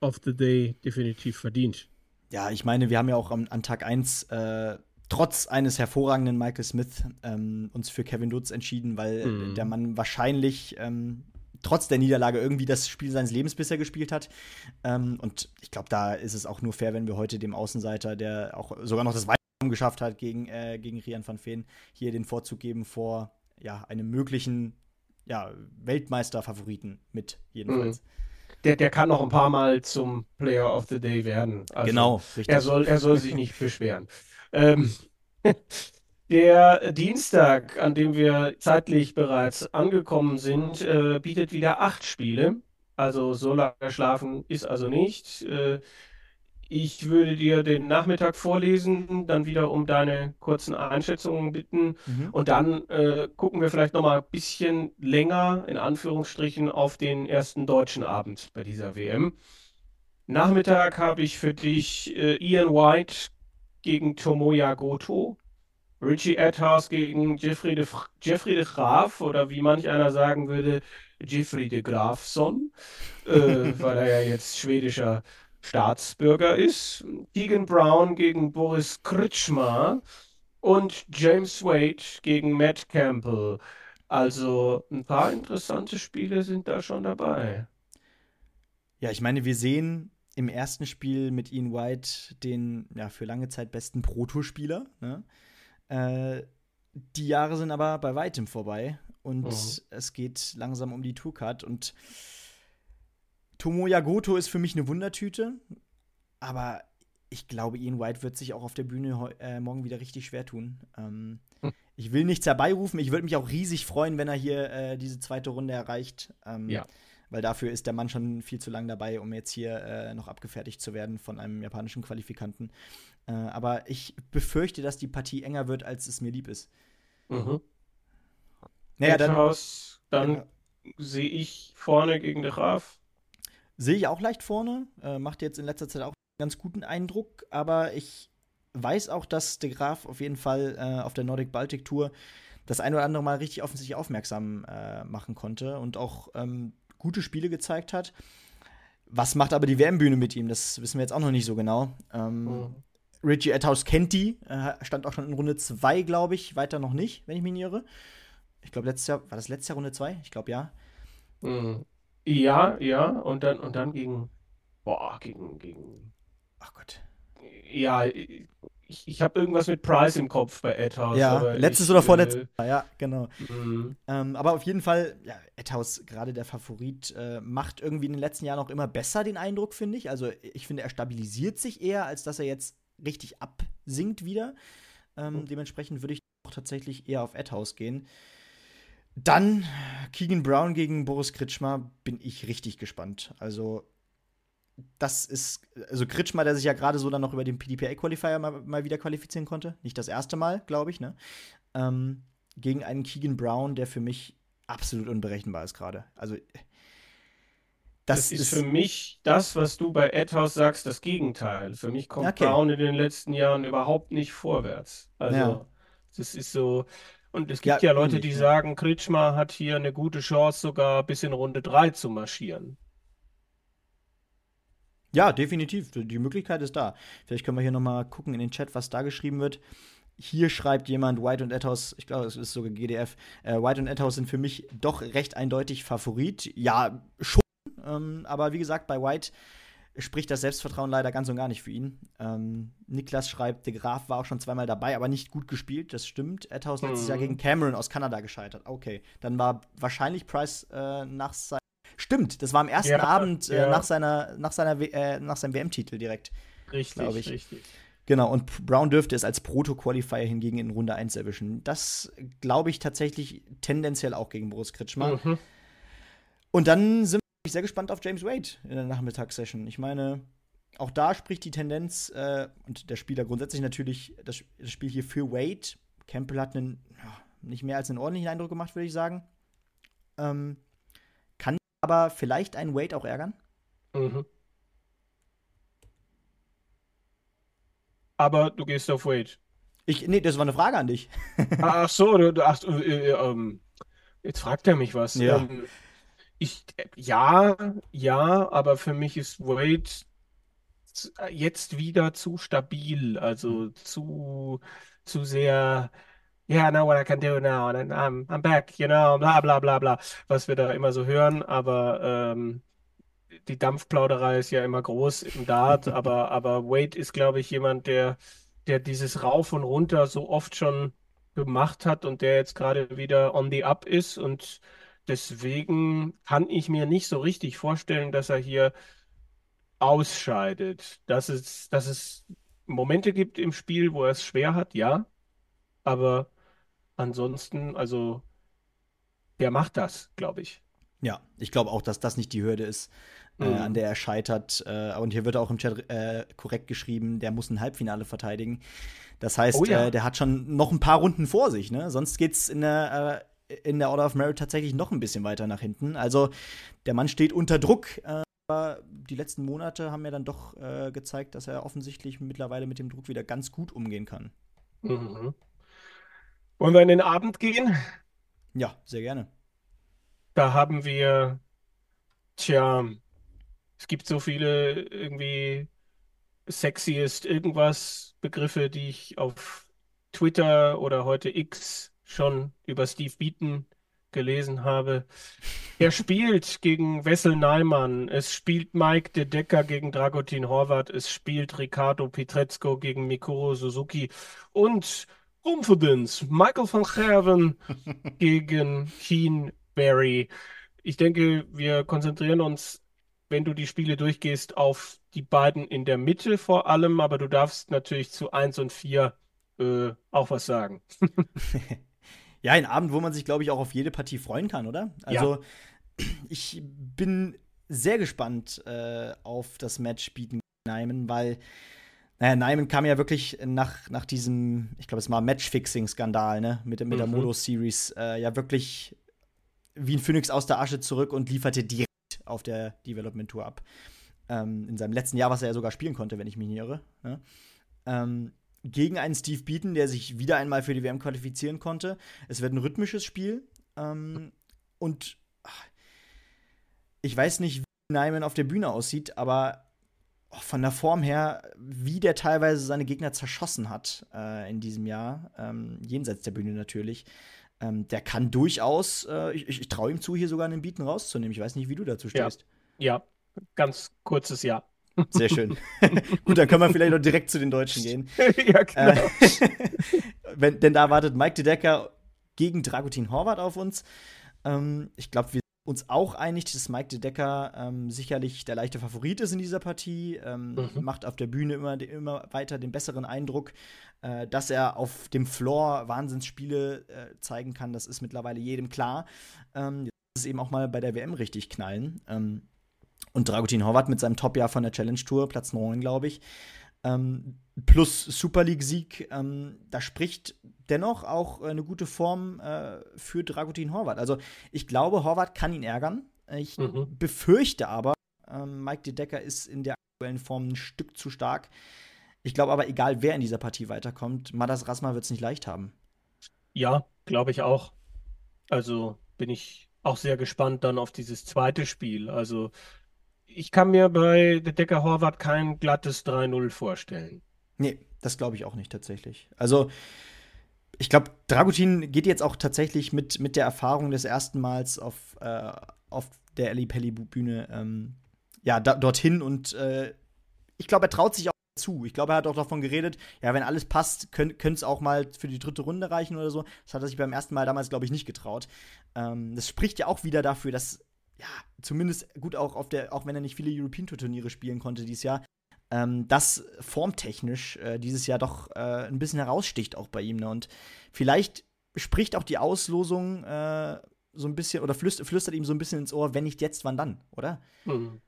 of the Day definitiv verdient. Ja, ich meine, wir haben ja auch am, an Tag 1 äh, trotz eines hervorragenden Michael Smith ähm, uns für Kevin Dutz entschieden, weil mhm. der Mann wahrscheinlich ähm, trotz der Niederlage irgendwie das Spiel seines Lebens bisher gespielt hat. Ähm, und ich glaube, da ist es auch nur fair, wenn wir heute dem Außenseiter, der auch sogar noch das Weiterkommen geschafft hat gegen, äh, gegen Rian van Veen, hier den Vorzug geben vor ja, einem möglichen ja, Weltmeister-Favoriten mit, jedenfalls. Mhm. Der, der kann noch ein paar Mal zum Player of the Day werden. Also genau, richtig. Er soll, er soll sich nicht beschweren. Ähm, Der Dienstag, an dem wir zeitlich bereits angekommen sind, äh, bietet wieder acht Spiele. Also so lange schlafen ist also nicht. Äh, ich würde dir den Nachmittag vorlesen, dann wieder um deine kurzen Einschätzungen bitten Mhm. und dann äh, gucken wir vielleicht noch mal ein bisschen länger, in Anführungsstrichen, auf den ersten deutschen Abend bei dieser WM. Nachmittag habe ich für dich äh, Ian White gegen Tomoya Goto. Richie Adhouse gegen Jeffrey de, Jeffrey de Graaf oder wie manch einer sagen würde, Jeffrey de Graafsson, äh, weil er ja jetzt schwedischer Staatsbürger ist. Keegan Brown gegen Boris Kritschma und James Wade gegen Matt Campbell. Also ein paar interessante Spiele sind da schon dabei. Ja, ich meine, wir sehen im ersten Spiel mit Ian White den ja, für lange Zeit besten Protospieler. Ne? Äh, die Jahre sind aber bei weitem vorbei und Mhm. es geht langsam um die Tourcard. Und Tomoya Goto ist für mich eine Wundertüte, aber ich glaube, Ian White wird sich auch auf der Bühne äh, morgen wieder richtig schwer tun. Ähm, Hm. ich will nichts herbeirufen. Ich würde mich auch riesig freuen, wenn er hier äh, diese zweite Runde erreicht. Ähm, Ja. Weil dafür ist der Mann schon viel zu lang dabei, um jetzt hier äh, noch abgefertigt zu werden von einem japanischen Qualifikanten. Äh, aber ich befürchte, dass die Partie enger wird, als es mir lieb ist. Mhm. Naja, dann dann Ja. sehe ich vorne gegen de Graaf. Sehe ich auch leicht vorne. Äh, macht jetzt in letzter Zeit auch einen ganz guten Eindruck. Aber ich weiß auch, dass de Graaf auf jeden Fall äh, auf der Nordic Baltic Tour das ein oder andere Mal richtig offensichtlich aufmerksam äh, machen konnte und auch ähm, gute Spiele gezeigt hat. Was macht aber die WM-Bühne mit ihm? Das wissen wir jetzt auch noch nicht so genau. Ähm, Mhm. Richie Atthaus kennt die, äh, stand auch schon in Runde 2, glaube ich, weiter noch nicht, wenn ich mich nicht irre. Ich glaube, letztes Jahr, war das letztes Jahr Runde 2? Ich glaube, ja. Mhm. Ja, ja, und dann, und dann gegen, boah, gegen, gegen, Ach Gott. ja, ich, ich habe irgendwas mit Price im Kopf bei Adhouse, Ja, aber letztes ich, oder vorletztes äh, Jahr, ja, genau. mhm. Ähm, aber auf jeden Fall, ja, Etthaus, gerade der Favorit, äh, macht irgendwie in den letzten Jahren auch immer besser den Eindruck, finde ich. Also ich finde, er stabilisiert sich eher, als dass er jetzt richtig absinkt wieder. Ähm, dementsprechend würde ich auch tatsächlich eher auf Etthaus gehen. Dann Keegan Brown gegen Boris Kritschmer, bin ich richtig gespannt. Also das ist, also Kritschmer, der sich ja gerade so dann noch über den PDPA-Qualifier mal, mal wieder qualifizieren konnte. Nicht das erste Mal, glaube ich, ne? Ähm, gegen einen Keegan Brown, der für mich absolut unberechenbar ist gerade. Also das, Das ist für mich das, was du bei Adhouse sagst, das Gegenteil. Für mich kommt Okay. Brown in den letzten Jahren überhaupt nicht vorwärts. Also, Ja. das ist so. Und es Ja, gibt ja Leute, ähnlich, die ja. sagen, Kritschmer hat hier eine gute Chance, sogar bis in Runde 3 zu marschieren. Ja, definitiv. Die Möglichkeit ist da. Vielleicht können wir hier noch mal gucken in den Chat, was da geschrieben wird. Hier schreibt jemand, White und Etthaus, ich glaube, es ist sogar GDF, äh, White und Etthaus sind für mich doch recht eindeutig Favorit. Ja, schon. Ähm, aber wie gesagt, bei White spricht das Selbstvertrauen leider ganz und gar nicht für ihn. Ähm, Niklas schreibt, De Graaf war auch schon zweimal dabei, aber nicht gut gespielt. Das stimmt. Etthaus letztes Mhm. Jahr gegen Cameron aus Kanada gescheitert. Okay, dann war wahrscheinlich Price äh, nach seinem Stimmt, das war am ersten Ja, Abend äh, ja. nach, seiner, nach, seiner, W- äh, nach seinem WM-Titel direkt. Richtig, ich. richtig. Genau, und Brown dürfte es als Proto-Qualifier hingegen in Runde 1 erwischen. Das glaube ich tatsächlich tendenziell auch gegen Boris Kritschmer. Mhm. Und dann sind wir sehr gespannt auf James Wade in der Nachmittagssession. Ich meine, auch da spricht die Tendenz äh, und der Spieler grundsätzlich natürlich das, das Spiel hier für Wade. Campbell hat einen ja, nicht mehr als einen ordentlichen Eindruck gemacht, würde ich sagen. Ähm, kann aber vielleicht einen Wade auch ärgern? Mhm. Aber du gehst auf Wade. Ich, nee, das war eine Frage an dich. Ach so, du, du, ach, äh, äh, ähm, jetzt fragt er mich was. Ja. Ähm, ich, ja, ja, aber für mich ist Wade jetzt wieder zu stabil, also zu, zu sehr, yeah, I know what I can do now, and I'm, I'm back, you know, bla bla bla bla, was wir da immer so hören, aber ähm, die Dampfplauderei ist ja immer groß im Dart, aber, aber Wade ist, glaube ich, jemand, der, der dieses Rauf und Runter so oft schon gemacht hat und der jetzt gerade wieder on the up ist und deswegen kann ich mir nicht so richtig vorstellen, dass er hier ausscheidet. Dass es, dass es Momente gibt im Spiel, wo er es schwer hat, ja, aber ansonsten, also der macht das, glaube ich. Ja, ich glaube auch, dass das nicht die Hürde ist, äh, Mhm. an der er scheitert. Äh, und hier wird auch im Chat äh, korrekt geschrieben, der muss ein Halbfinale verteidigen. Das heißt, Oh ja. äh, der hat schon noch ein paar Runden vor sich. Ne? Sonst geht's in der, äh, in der Order of Merit tatsächlich noch ein bisschen weiter nach hinten. Also der Mann steht unter Druck. Äh, aber die letzten Monate haben ja dann doch äh, gezeigt, dass er offensichtlich mittlerweile mit dem Druck wieder ganz gut umgehen kann. Mhm. Wollen wir in den Abend gehen? Ja, sehr gerne. Da haben wir, tja, es gibt so viele irgendwie sexiest irgendwas Begriffe, die ich auf Twitter oder heute X schon über Steve Beaton gelesen habe. Er spielt gegen Wessel Neimann, es spielt Mike De Decker gegen Dragutin Horvat, es spielt Ricardo Pietrezco gegen Mikuro Suzuki und Confidence, Michael van Gerwen gegen Keen Barry. Ich denke, wir konzentrieren uns, wenn du die Spiele durchgehst, auf die beiden in der Mitte vor allem, aber du darfst natürlich zu 1 und 4 äh, auch was sagen. Ja, ein Abend, wo man sich, glaube ich, auch auf jede Partie freuen kann, oder? Also, ich bin sehr gespannt äh, auf das Match bieten Neiman, weil, naja, Neiman kam ja wirklich nach, nach diesem, ich glaube, es war Matchfixing-Skandal, ne, mit, mit der Mhm. Modo-Series, äh, ja wirklich wie ein Phönix aus der Asche zurück und lieferte direkt auf der Development Tour ab. Ähm, in seinem letzten Jahr, was er ja sogar spielen konnte, wenn ich mich nicht irre. Ne? Ähm, gegen einen Steve Beaton, der sich wieder einmal für die WM qualifizieren konnte. Es wird ein rhythmisches Spiel. Ähm, und ach, ich weiß nicht, wie Nyman auf der Bühne aussieht, aber auch von der Form her, wie der teilweise seine Gegner zerschossen hat äh, in diesem Jahr, ähm, jenseits der Bühne natürlich. Ähm, der kann durchaus, äh, ich, ich traue ihm zu, hier sogar einen Beaton rauszunehmen. Ich weiß nicht, wie du dazu Ja. stehst. Ja, ganz kurzes Ja. Sehr schön. Gut, dann können wir vielleicht noch direkt zu den Deutschen gehen. Ja, genau. Äh, wenn, denn da wartet Mike De Decker gegen Dragutin Horvath auf uns. Ähm, ich glaube, wir sind uns auch einig, dass Mike De Decker ähm, sicherlich der leichte Favorit ist in dieser Partie. Ähm, Mhm. Macht auf der Bühne immer, immer weiter den besseren Eindruck. Äh, dass er auf dem Floor Wahnsinnsspiele äh, zeigen kann, das ist mittlerweile jedem klar. Ähm, jetzt muss es eben auch mal bei der WM richtig knallen. Ähm, und Dragutin Horvath mit seinem Top-Jahr von der Challenge Tour, Platz 9, glaube ich. Ähm, plus Super League-Sieg, ähm, da spricht dennoch auch äh, eine gute Form äh, für Dragutin Horvath. Also ich glaube, Horvath kann ihn ärgern. Ich Mhm. befürchte aber, ähm, Mike De Decker ist in der aktuellen Form ein Stück zu stark. Ich glaube aber, egal wer in dieser Partie weiterkommt, Madas Rasma wird es nicht leicht haben. Ja, glaube ich auch. Also bin ich auch sehr gespannt dann auf dieses zweite Spiel. Also ich kann mir bei Decker Horvath kein glattes 3-0 vorstellen. Nee, das glaube ich auch nicht tatsächlich. Also, ich glaube, Dragutin geht jetzt auch tatsächlich mit, mit der Erfahrung des ersten Mals auf, äh, auf der Eli Pelli Bühne ähm, ja, da, dorthin und äh, ich glaube, er traut sich auch zu. Ich glaube, er hat auch davon geredet, ja, wenn alles passt, könnte es auch mal für die dritte Runde reichen oder so. Das hat er sich beim ersten Mal damals, glaube ich, nicht getraut. Ähm, das spricht ja auch wieder dafür, dass, ja, zumindest gut auch auf der, auch wenn er nicht viele European Tour Turniere spielen konnte dieses Jahr, ähm, das formtechnisch äh, dieses Jahr doch äh, ein bisschen heraussticht auch bei ihm. Ne? Und vielleicht spricht auch die Auslosung äh, so ein bisschen oder flüstert, flüstert ihm so ein bisschen ins Ohr, wenn nicht jetzt, wann dann, oder? Hm.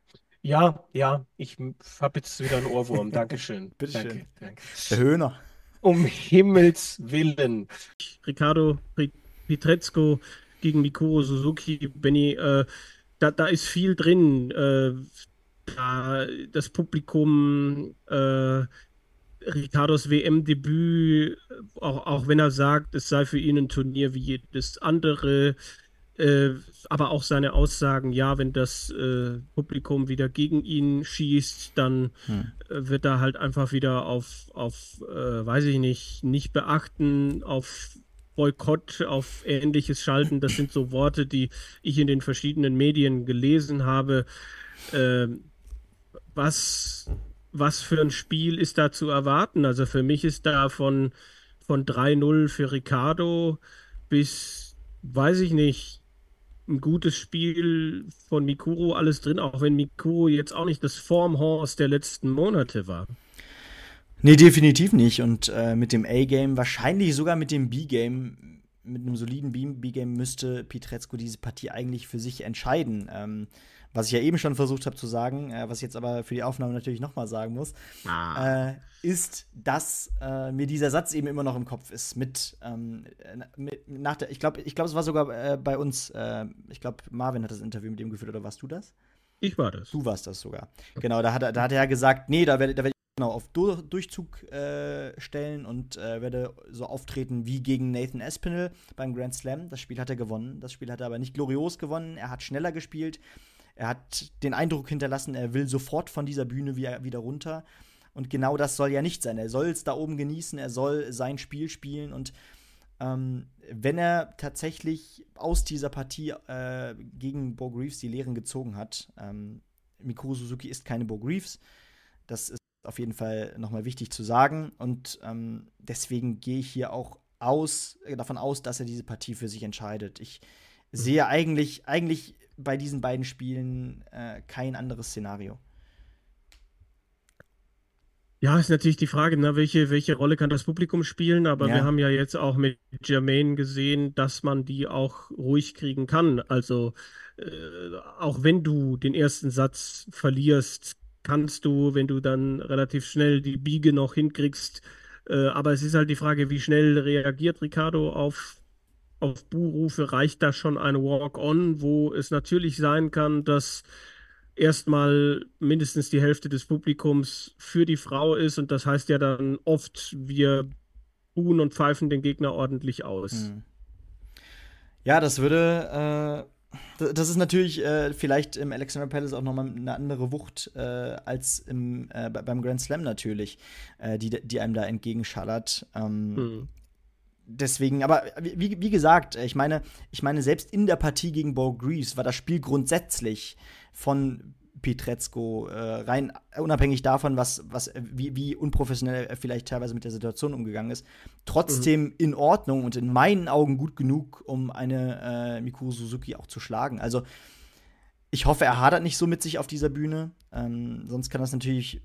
Ja, ja, ich habe jetzt wieder einen Ohrwurm. Dankeschön. Bitteschön. Danke, danke. Der Höhner. Um Himmels Willen. Ricardo Pietrezco gegen Mikuro Suzuki, Benny, äh, da, da ist viel drin. Äh, da, das Publikum, äh, Ricardos WM-Debüt, auch, auch wenn er sagt, es sei für ihn ein Turnier wie jedes andere, äh, aber auch seine Aussagen, ja, wenn das äh, Publikum wieder gegen ihn schießt, dann Hm. äh, wird er halt einfach wieder auf, auf äh, weiß ich nicht, nicht beachten, auf Boykott, auf ähnliches schalten. Das sind so Worte, die ich in den verschiedenen Medien gelesen habe. Ähm, was, was für ein Spiel ist da zu erwarten? Also für mich ist da von, von 3-0 für Ricardo bis, weiß ich nicht, ein gutes Spiel von Mikuro alles drin, auch wenn Mikuro jetzt auch nicht das Formhorse der letzten Monate war. Nee, definitiv nicht. Und äh, mit dem A-Game, wahrscheinlich sogar mit dem B-Game, mit einem soliden B-Game müsste Pietrezco diese Partie eigentlich für sich entscheiden. Ähm, was ich ja eben schon versucht habe zu sagen, äh, was ich jetzt aber für die Aufnahme natürlich nochmal sagen muss, ah. äh, ist, dass äh, mir dieser Satz eben immer noch im Kopf ist. Mit, ähm, mit nach der, ich glaube, ich glaub, es war sogar äh, bei uns, äh, ich glaube, Marvin hat das Interview mit ihm geführt, oder warst du das? Ich war das. Du warst das sogar. Genau, da hat, er, da hat er gesagt, nee, da werde da werd ich genau auf Dur Durchzug äh, stellen und äh, werde so auftreten wie gegen Nathan Espinel beim Grand Slam. Das Spiel hat er gewonnen. Das Spiel hat er aber nicht glorios gewonnen. Er hat schneller gespielt. Er hat den Eindruck hinterlassen, er will sofort von dieser Bühne wieder, wieder runter. Und genau das soll ja nicht sein. Er soll es da oben genießen, er soll sein Spiel spielen. Und ähm, wenn er tatsächlich aus dieser Partie äh, gegen Bo Greaves die Lehren gezogen hat, ähm, Mikuru Suzuki ist keine Bo Greaves. Das auf jeden Fall nochmal wichtig zu sagen. Und ähm, deswegen gehe ich hier auch aus, äh, davon aus, dass er diese Partie für sich entscheidet. Ich sehe eigentlich, eigentlich bei diesen beiden Spielen äh, kein anderes Szenario. Ja, ist natürlich die Frage, ne, welche, welche Rolle kann das Publikum spielen, aber ja. wir haben ja jetzt auch mit Jermaine gesehen, dass man die auch ruhig kriegen kann. Also äh, auch wenn du den ersten Satz verlierst, kannst du, wenn du dann relativ schnell die Biege noch hinkriegst, äh, aber es ist halt die Frage, wie schnell reagiert Ricardo auf auf Buhrufe reicht da schon ein Walk-on, wo es natürlich sein kann, dass erstmal mindestens die Hälfte des Publikums für die Frau ist und das heißt ja dann oft, wir buhen und pfeifen den Gegner ordentlich aus. Hm. Ja, das würde, äh, das ist natürlich äh, vielleicht im Alexander Palace auch nochmal eine andere Wucht äh, als im, äh, beim Grand Slam natürlich, äh, die, die einem da entgegenschallert. Ähm, hm deswegen, aber wie, wie gesagt, ich meine, ich meine, selbst in der Partie gegen Bo Greaves war das Spiel grundsätzlich von Pietrezco äh, rein unabhängig davon, was, was, wie, wie unprofessionell er vielleicht teilweise mit der Situation umgegangen ist, trotzdem mhm. in Ordnung und in meinen Augen gut genug, um eine äh, Mikuru Suzuki auch zu schlagen. Also ich hoffe, er hadert nicht so mit sich auf dieser Bühne. Ähm, sonst kann das natürlich,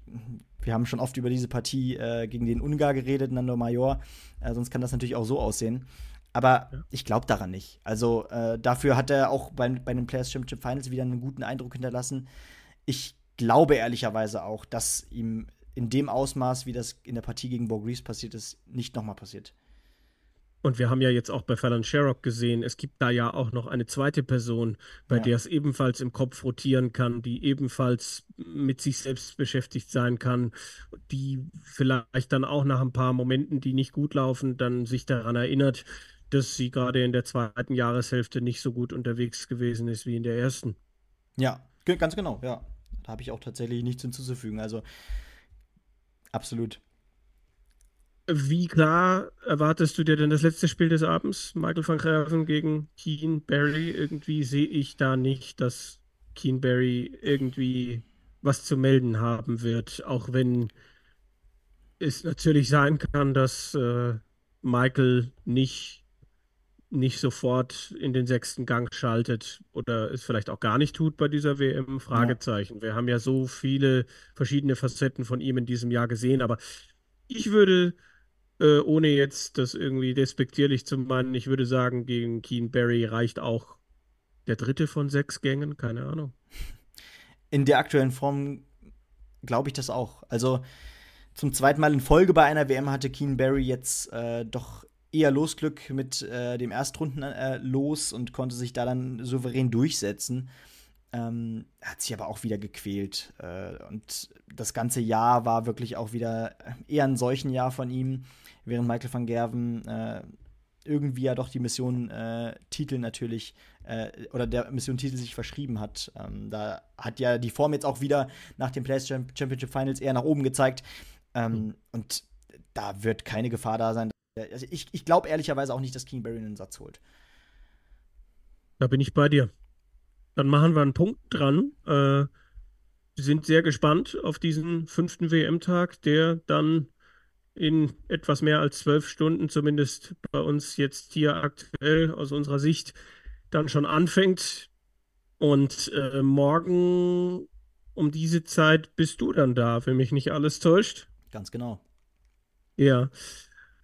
wir haben schon oft über diese Partie äh, gegen den Ungar geredet, Nando Major. Äh, sonst kann das natürlich auch so aussehen. Aber ja. ich glaube daran nicht. Also äh, dafür hat er auch bei, bei den Players Championship Finals wieder einen guten Eindruck hinterlassen. Ich glaube ehrlicherweise auch, dass ihm in dem Ausmaß, wie das in der Partie gegen Bo Greaves passiert ist, nicht nochmal passiert. Und wir haben ja jetzt auch bei Fallon Sherrock gesehen, es gibt da ja auch noch eine zweite Person, bei ja. der es ebenfalls im Kopf rotieren kann, die ebenfalls mit sich selbst beschäftigt sein kann, die vielleicht dann auch nach ein paar Momenten, die nicht gut laufen, dann sich daran erinnert, dass sie gerade in der zweiten Jahreshälfte nicht so gut unterwegs gewesen ist wie in der ersten. Ja, ganz genau, ja. Da habe ich auch tatsächlich nichts hinzuzufügen. Also absolut. Wie klar erwartest du dir denn das letzte Spiel des Abends? Michael van Gerven gegen Keen Barry? Irgendwie sehe ich da nicht, dass Keen Barry irgendwie was zu melden haben wird, auch wenn es natürlich sein kann, dass äh, Michael nicht, nicht sofort in den sechsten Gang schaltet oder es vielleicht auch gar nicht tut bei dieser WM. Fragezeichen. Ja. Wir haben ja so viele verschiedene Facetten von ihm in diesem Jahr gesehen, aber ich würde äh, ohne jetzt das irgendwie despektierlich zu meinen, ich würde sagen, gegen Keen Barry reicht auch der dritte von sechs Gängen, keine Ahnung. In der aktuellen Form glaube ich das auch. Also zum zweiten Mal in Folge bei einer WM hatte Keen Barry jetzt äh, doch eher Losglück mit äh, dem Erstrunden äh, los und konnte sich da dann souverän durchsetzen. Ähm, hat sich aber auch wieder gequält. Äh, und das ganze Jahr war wirklich auch wieder eher ein solchen Jahr von ihm, während Michael van Gerven äh, irgendwie ja doch die Mission äh, Titel natürlich äh, oder der Mission Titel sich verschrieben hat. Ähm, da hat ja die Form jetzt auch wieder nach den Players Championship Finals eher nach oben gezeigt. Ähm, mhm. Und da wird keine Gefahr da sein. Also ich, ich glaube ehrlicherweise auch nicht, dass King Barry einen Satz holt. Da bin ich bei dir. Dann machen wir einen Punkt dran. Äh, wir sind sehr gespannt auf diesen fünften WM-Tag, der dann in etwas mehr als zwölf Stunden, zumindest bei uns jetzt hier aktuell aus unserer Sicht, dann schon anfängt. Und äh, morgen um diese Zeit bist du dann da, wenn mich nicht alles täuscht. Ganz genau. Ja,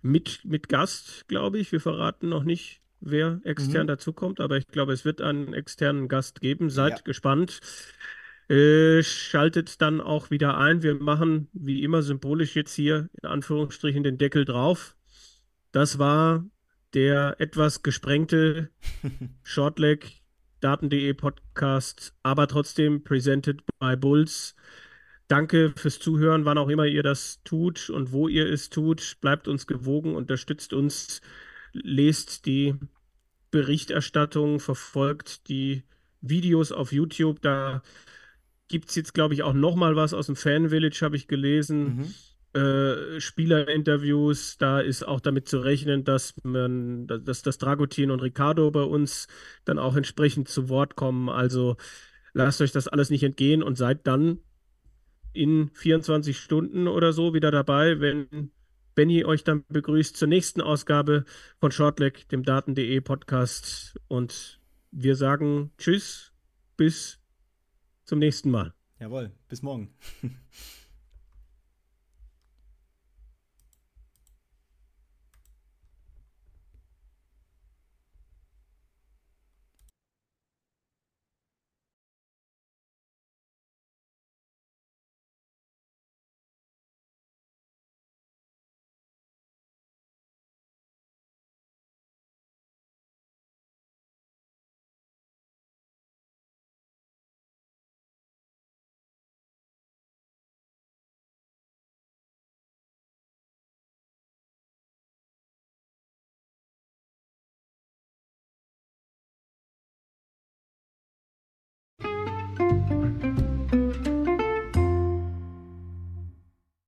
mit, mit Gast, glaube ich. Wir verraten noch nicht, wer extern Mhm. dazukommt, aber ich glaube, es wird einen externen Gast geben. Seid Ja. gespannt. Äh, schaltet dann auch wieder ein. Wir machen wie immer symbolisch jetzt hier in Anführungsstrichen den Deckel drauf. Das war der etwas gesprengte Shortleg Daten.de Podcast, aber trotzdem presented by Bulls. Danke fürs Zuhören, wann auch immer ihr das tut und wo ihr es tut. Bleibt uns gewogen, unterstützt uns, lest die Berichterstattung, verfolgt die Videos auf YouTube. Da gibt es jetzt, glaube ich, auch noch mal was aus dem Fan Village, habe ich gelesen. Mhm. Äh, Spielerinterviews, da ist auch damit zu rechnen, dass man, dass, dass Dragutin und Ricardo bei uns dann auch entsprechend zu Wort kommen. Also lasst euch das alles nicht entgehen und seid dann in 24 Stunden oder so wieder dabei, wenn Benny euch dann begrüßt zur nächsten Ausgabe von Shortleg, dem Daten.de Podcast. Und wir sagen Tschüss, bis zum nächsten Mal. Jawohl, bis morgen.